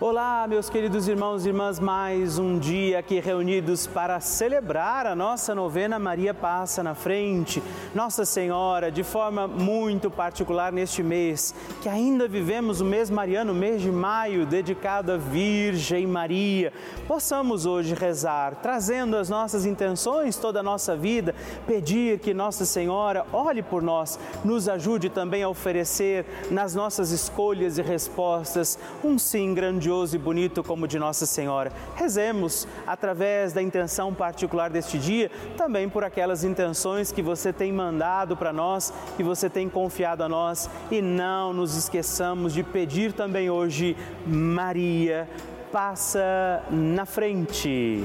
Olá, meus queridos irmãos e irmãs, mais um dia aqui reunidos para celebrar a nossa novena Maria Passa na Frente. Nossa Senhora, de forma muito particular neste mês, que ainda vivemos o mês mariano, mês de maio, dedicado à Virgem Maria, possamos hoje rezar, trazendo as nossas intenções, toda a nossa vida, pedir que Nossa Senhora olhe por nós, nos ajude também a oferecer nas nossas escolhas e respostas um sim grandioso grandioso e bonito como o de Nossa Senhora. Rezemos através da intenção particular deste dia, também por aquelas intenções que você tem mandado para nós, que você tem confiado a nós e não nos esqueçamos de pedir também hoje, Maria, passa na frente.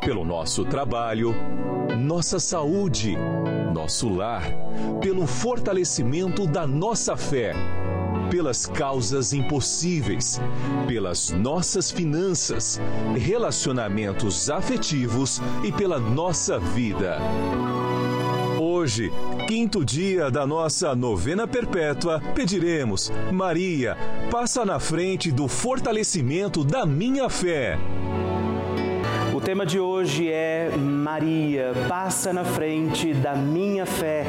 pelo nosso trabalho, nossa saúde, nosso lar, pelo fortalecimento da nossa fé, pelas causas impossíveis, pelas nossas finanças, relacionamentos afetivos e pela nossa vida. Hoje, quinto dia da nossa novena perpétua, pediremos: Maria, passa na frente do fortalecimento da minha fé. O tema de hoje é Maria, passa na frente da minha fé.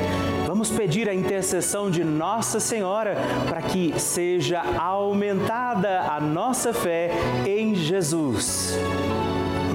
Vamos pedir a intercessão de Nossa Senhora para que seja aumentada a nossa fé em Jesus.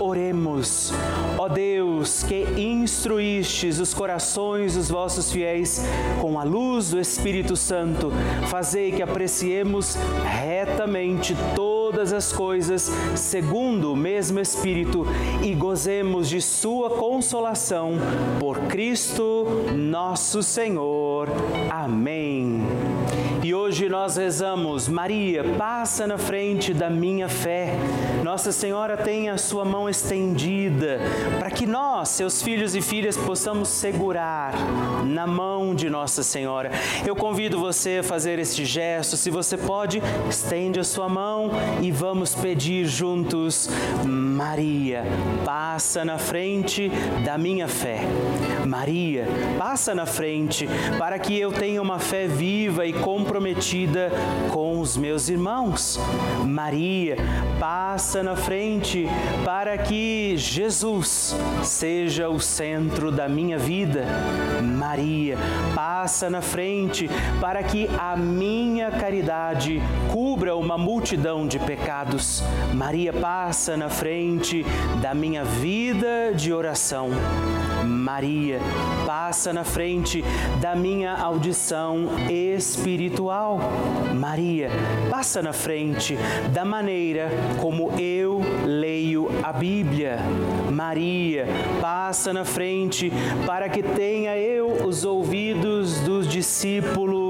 Oremos. Ó Deus, que instruístes os corações dos vossos fiéis com a luz do Espírito Santo, fazei que apreciemos retamente todas as coisas segundo o mesmo Espírito e gozemos de sua consolação por Cristo nosso Senhor. Amém. E hoje nós rezamos, Maria, passa na frente da minha fé. Nossa Senhora tem a sua mão estendida para que nós, seus filhos e filhas, possamos segurar na mão de Nossa Senhora. Eu convido você a fazer este gesto, se você pode, estende a sua mão e vamos pedir juntos, Maria, passa na frente da minha fé. Maria, passa na frente para que eu tenha uma fé viva e comprometida com os meus irmãos. Maria, passa na frente para que Jesus seja o centro da minha vida. Maria, passa na frente para que a minha caridade cubra uma multidão de pecados. Maria, passa na frente da minha vida de oração. Maria, passa na frente da minha audição espiritual. Maria, passa na frente da maneira como eu leio a Bíblia. Maria, passa na frente para que tenha eu os ouvidos dos discípulos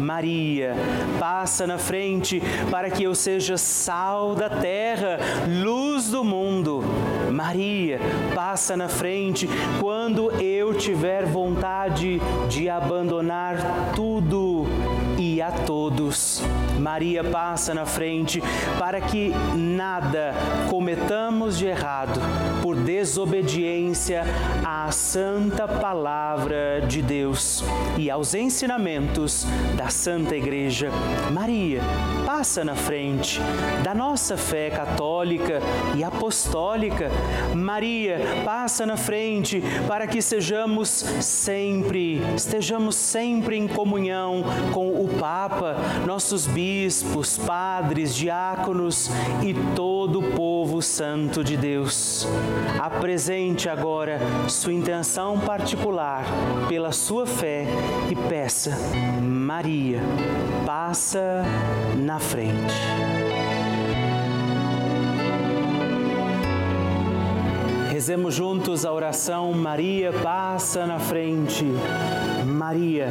Maria, passa na frente para que eu seja sal da terra, luz do mundo. Maria, passa na frente quando eu tiver vontade de abandonar tudo e a todos. Maria passa na frente para que nada cometamos de errado por desobediência à santa palavra de Deus e aos ensinamentos da Santa Igreja. Maria passa na frente da nossa fé católica e apostólica. Maria passa na frente para que sejamos sempre, estejamos sempre em comunhão com o Papa, nossos bispos, padres, diáconos e todo o povo santo de Deus. Apresente agora sua intenção particular pela sua fé e peça, Maria, passa na frente. Rezemos juntos a oração Maria passa na frente. Maria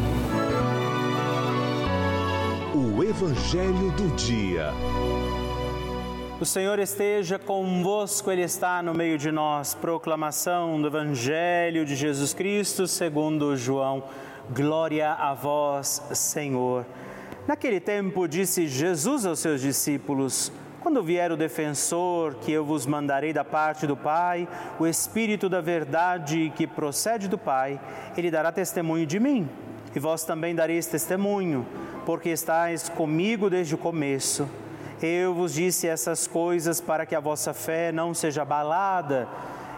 O Evangelho do Dia. O Senhor esteja convosco, Ele está no meio de nós. Proclamação do Evangelho de Jesus Cristo segundo João. Glória a vós, Senhor. Naquele tempo disse Jesus aos seus discípulos: Quando vier o defensor que eu vos mandarei da parte do Pai, o Espírito da verdade que procede do Pai, ele dará testemunho de mim. E vós também dareis testemunho, porque estáis comigo desde o começo. Eu vos disse essas coisas para que a vossa fé não seja abalada.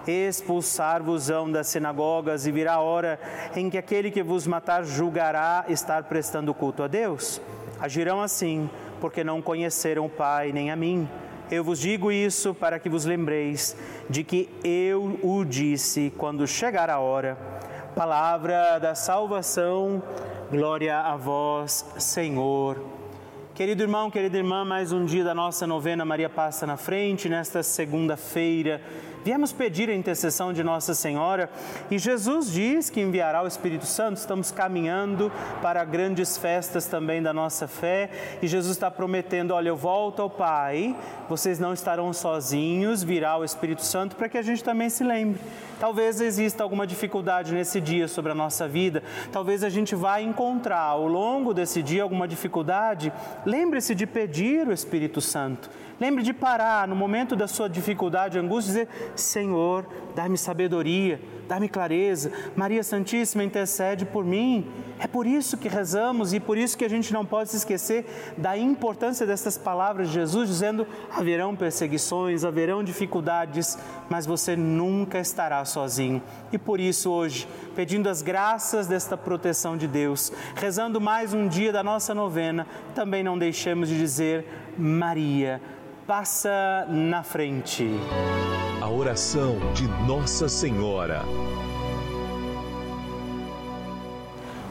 Expulsar-vos-ão das sinagogas e virá a hora em que aquele que vos matar julgará estar prestando culto a Deus. Agirão assim, porque não conheceram o Pai nem a mim. Eu vos digo isso para que vos lembreis de que eu o disse quando chegar a hora. Palavra da salvação, glória a vós, Senhor. Querido irmão, querida irmã, mais um dia da nossa novena Maria Passa na Frente, nesta segunda-feira Viemos pedir a intercessão de Nossa Senhora e Jesus diz que enviará o Espírito Santo. Estamos caminhando para grandes festas também da nossa fé e Jesus está prometendo: olha, eu volto ao Pai, vocês não estarão sozinhos, virá o Espírito Santo para que a gente também se lembre. Talvez exista alguma dificuldade nesse dia sobre a nossa vida, talvez a gente vá encontrar ao longo desse dia alguma dificuldade. Lembre-se de pedir o Espírito Santo. Lembre de parar no momento da sua dificuldade, angústia, dizer: Senhor, dá-me sabedoria, dá-me clareza. Maria Santíssima intercede por mim. É por isso que rezamos e por isso que a gente não pode se esquecer da importância dessas palavras de Jesus, dizendo: haverão perseguições, haverão dificuldades, mas você nunca estará sozinho. E por isso, hoje, pedindo as graças desta proteção de Deus, rezando mais um dia da nossa novena, também não deixemos de dizer: Maria passa na frente. A oração de Nossa Senhora.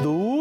do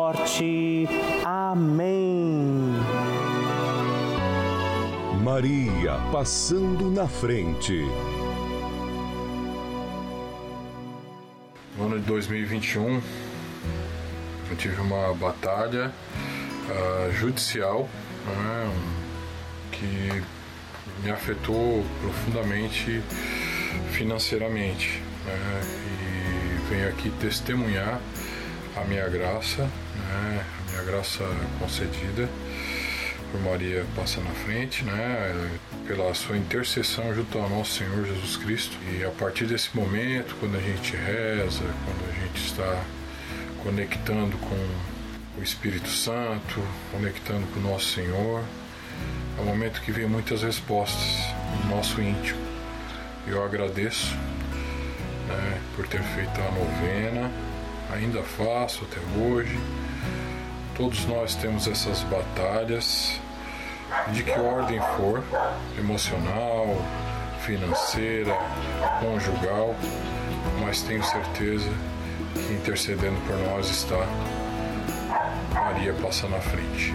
morte. Amém. Maria passando na frente. No ano de 2021, eu tive uma batalha uh, judicial né, que me afetou profundamente financeiramente. Né, e venho aqui testemunhar a minha graça né? A minha graça concedida por Maria passa na frente, né? Pela sua intercessão junto ao nosso Senhor Jesus Cristo. E a partir desse momento, quando a gente reza, quando a gente está conectando com o Espírito Santo, conectando com o nosso Senhor, é um momento que vem muitas respostas no nosso íntimo. Eu agradeço né, por ter feito a novena, ainda faço até hoje Todos nós temos essas batalhas, de que ordem for, emocional, financeira, conjugal, mas tenho certeza que intercedendo por nós está Maria passa na frente.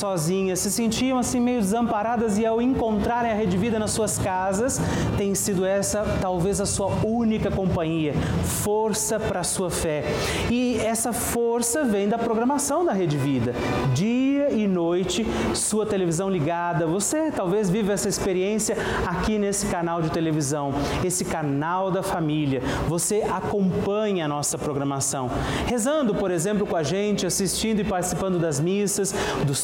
sozinhas, se sentiam assim meio desamparadas e ao encontrarem a Rede Vida nas suas casas, tem sido essa talvez a sua única companhia, força para a sua fé. E essa força vem da programação da Rede Vida. Dia e noite, sua televisão ligada. Você talvez vive essa experiência aqui nesse canal de televisão, esse canal da família. Você acompanha a nossa programação, rezando, por exemplo, com a gente, assistindo e participando das missas, dos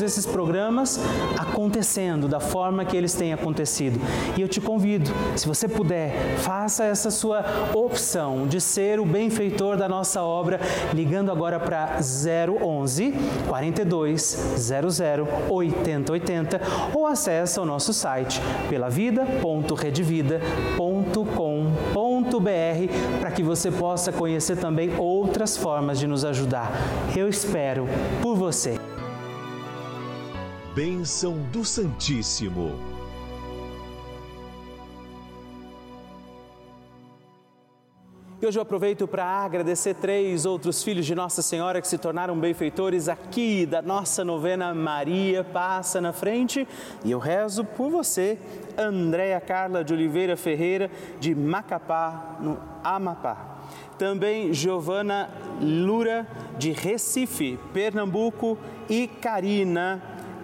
esses programas acontecendo da forma que eles têm acontecido. E eu te convido, se você puder, faça essa sua opção de ser o benfeitor da nossa obra, ligando agora para 011 42 00 8080 ou acesse o nosso site pelavida.redvida.com.br para que você possa conhecer também outras formas de nos ajudar. Eu espero por você. Bênção do Santíssimo. E hoje eu aproveito para agradecer três outros filhos de Nossa Senhora que se tornaram benfeitores aqui da nossa novena Maria Passa na Frente. E eu rezo por você, Andréia Carla de Oliveira Ferreira, de Macapá, no Amapá. Também Giovana Lura, de Recife, Pernambuco. E Karina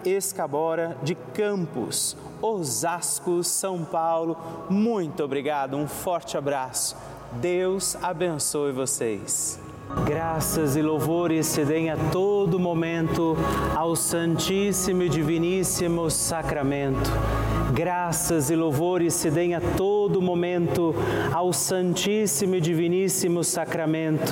Escabora, de Campos, Osasco, São Paulo. Muito obrigado, um forte abraço. Deus abençoe vocês. Graças e louvores se deem a todo momento ao Santíssimo e Diviníssimo Sacramento. Graças e louvores se deem a todo momento ao Santíssimo e Diviníssimo Sacramento.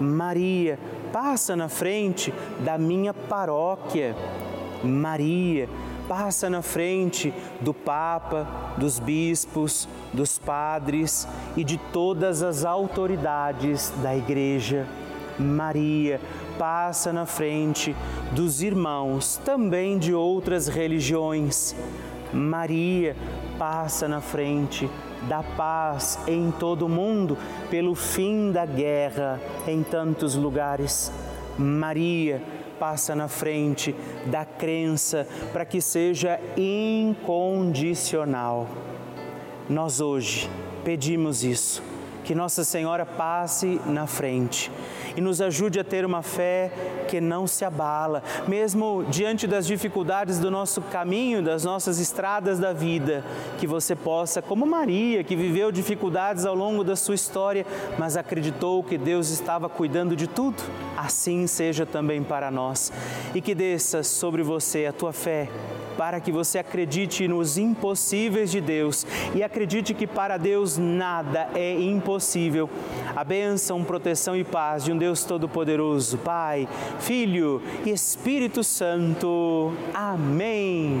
Maria, passa na frente da minha paróquia. Maria, passa na frente do Papa, dos bispos, dos padres e de todas as autoridades da Igreja. Maria, passa na frente dos irmãos também de outras religiões. Maria, passa na frente da paz em todo o mundo, pelo fim da guerra em tantos lugares. Maria passa na frente da crença para que seja incondicional. Nós hoje pedimos isso, que Nossa Senhora passe na frente e nos ajude a ter uma fé que não se abala, mesmo diante das dificuldades do nosso caminho, das nossas estradas da vida, que você possa, como Maria, que viveu dificuldades ao longo da sua história, mas acreditou que Deus estava cuidando de tudo, assim seja também para nós. E que desça sobre você a tua fé para que você acredite nos impossíveis de Deus e acredite que para Deus nada é impossível. A bênção, proteção e paz de um Deus Todo-Poderoso, Pai, Filho e Espírito Santo. Amém.